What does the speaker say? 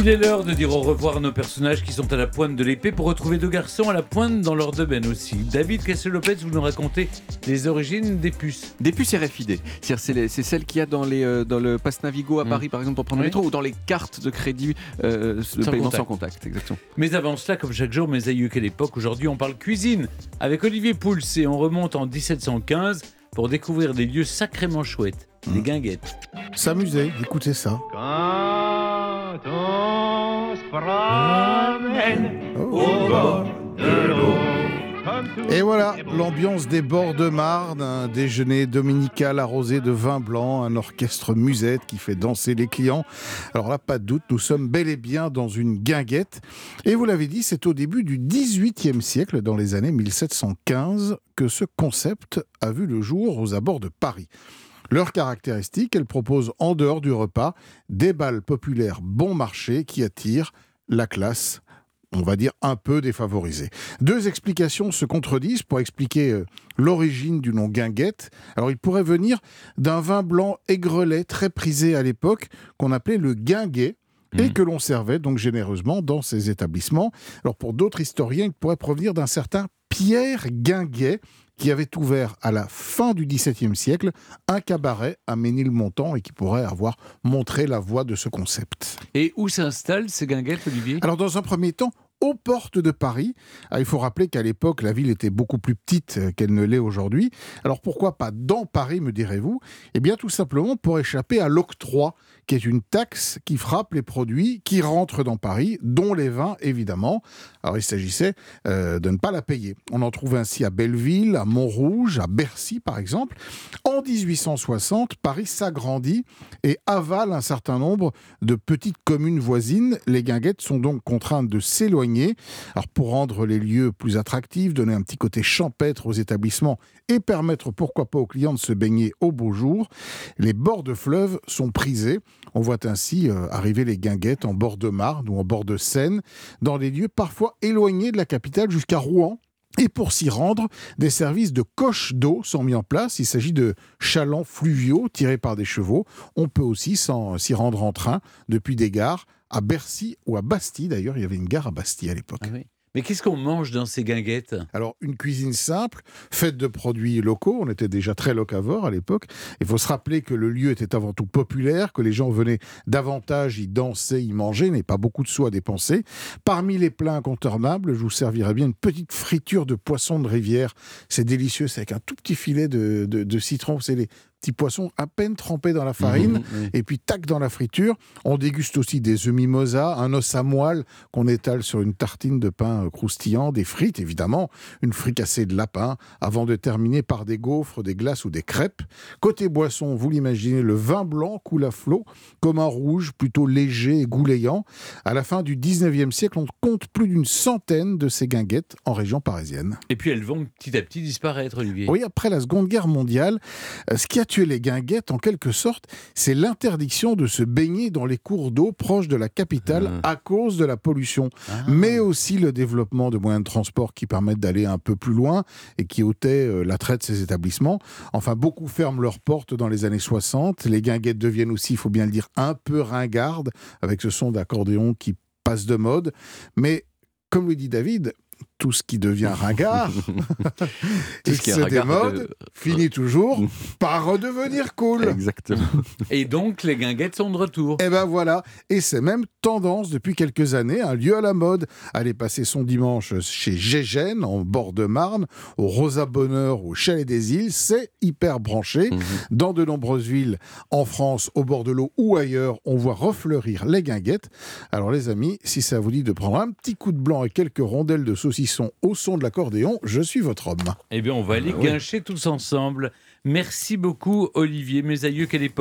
Il est l'heure de dire au revoir à nos personnages qui sont à la pointe de l'épée pour retrouver deux garçons à la pointe dans leur domaine aussi. David Cassel-Lopez, vous nous racontez les origines des puces. Des puces RFID. C'est-à-dire, C'est celles qu'il y a dans, les, euh, dans le Pass Navigo à Mm. Paris, par exemple, pour prendre le métro, ou dans les cartes de crédit euh, de Sans paiement contact. sans contact. Exactement. Mais avant cela, comme chaque jour, mes aïeux, quelle époque Aujourd'hui, on parle cuisine avec Olivier Pouls et on remonte en 1715 pour découvrir des lieux sacrément chouettes, les guinguettes. S'amuser, écoutez ça. Quand on se promène Oh. au bord de l'eau, comme tout Et voilà, l'ambiance des bords de Marne, un déjeuner dominical arrosé de vin blanc, un orchestre musette qui fait danser les clients. Alors là, pas de doute, nous sommes bel et bien dans une guinguette. Et vous l'avez dit, c'est au début du XVIIIe siècle, dans les années 1715, que ce concept a vu le jour aux abords de Paris. Leur caractéristique, elle propose en dehors du repas des balles populaires bon marché qui attirent la classe, on va dire, un peu défavorisée. Deux explications se contredisent pour expliquer euh, l'origine du nom guinguette. Alors, il pourrait venir d'un vin blanc aigrelet très prisé à l'époque qu'on appelait le guinguet et Mhm. que l'on servait donc généreusement dans ces établissements. Alors, pour d'autres historiens, il pourrait provenir d'un certain Pierre Guinguet qui avait ouvert à la fin du XVIIe siècle un cabaret à Ménilmontant et qui pourrait avoir montré la voie de ce concept. Et où s'installent ces guinguettes, Olivier? Alors, dans un premier temps, aux portes de Paris. Ah, il faut rappeler qu'à l'époque, la ville était beaucoup plus petite euh, qu'elle ne l'est aujourd'hui. Alors, pourquoi pas dans Paris, me direz-vous? Eh bien, tout simplement pour échapper à l'octroi, qui est une taxe qui frappe les produits qui rentrent dans Paris, dont les vins, évidemment. Alors, il s'agissait euh, de ne pas la payer. On en trouve ainsi à Belleville, à Montrouge, à Bercy, par exemple. En 1860, Paris s'agrandit et avale un certain nombre de petites communes voisines. Les guinguettes sont donc contraintes de s'éloigner. Alors pour rendre les lieux plus attractifs, donner un petit côté champêtre aux établissements et permettre pourquoi pas aux clients de se baigner au beau jour, les bords de fleuve sont prisés. On voit ainsi euh, arriver les guinguettes en bord de Marne ou en bord de Seine, dans des lieux parfois éloignés de la capitale jusqu'à Rouen. Et pour s'y rendre, des services de coches d'eau sont mis en place. Il s'agit de chalands fluviaux tirés par des chevaux. On peut aussi s'y rendre en train depuis des gares à Bercy ou à Bastille. D'ailleurs, il y avait une gare à Bastille à l'époque. Ah. Mais qu'est-ce qu'on mange dans ces guinguettes? Alors, une cuisine simple, faite de produits locaux. On était déjà très locavore à l'époque. Il faut se rappeler que le lieu était avant tout populaire, que les gens venaient davantage y danser, y manger, n'est pas beaucoup de sous à dépenser. Parmi les plats incontournables, je vous servirai bien une petite friture de poisson de rivière. C'est délicieux, c'est avec un tout petit filet de, de- citron. C'est les petits poissons à peine trempés dans la farine Mhm, et puis tac dans la friture. On déguste aussi des œufs mimosa, un os à moelle qu'on étale sur une tartine de pain euh, croustillant, des frites évidemment, une fricassée de lapin, avant de terminer par des gaufres, des glaces ou des crêpes. Côté boisson, vous l'imaginez, le vin blanc coule à flot, comme un rouge plutôt léger et goulayant. À la fin du 19e siècle, on compte plus d'une centaine de ces guinguettes en région parisienne. Et puis elles vont petit à petit disparaître, Olivier. Oui, après la Seconde Guerre mondiale, euh, ce qui a tué les guinguettes, en quelque sorte, c'est l'interdiction de se baigner dans les cours d'eau proches de la capitale à cause de la pollution, Ah. mais aussi le développement de moyens de transport qui permettent d'aller un peu plus loin et qui ôtaient euh, l'attrait de ces établissements. Enfin, beaucoup ferment leurs portes dans les années 60. Les guinguettes deviennent aussi, il faut bien le dire, un peu ringardes, avec ce son d'accordéon qui passe de mode. Mais, comme le dit David, tout ce qui devient ringard Tout et ce qui se démode de- finit toujours par redevenir cool. Exactement. Et donc les guinguettes sont de retour. Et ben voilà, et c'est même tendance depuis quelques années, un lieu à la mode. Aller passer son dimanche chez Gégène, en bord de Marne, au Rosa Bonheur, au Chalet des Îles, c'est hyper branché. Mhm. Dans de nombreuses villes en France, au bord de l'eau ou ailleurs, on voit refleurir les guinguettes. Alors les amis, si ça vous dit de prendre un petit coup de blanc et quelques rondelles de saucisson au son de l'accordéon, je suis votre homme. Eh bien, on va aller Ah oui. guincher tous ensemble. Merci beaucoup, Olivier. Mes aïeux, quelle époque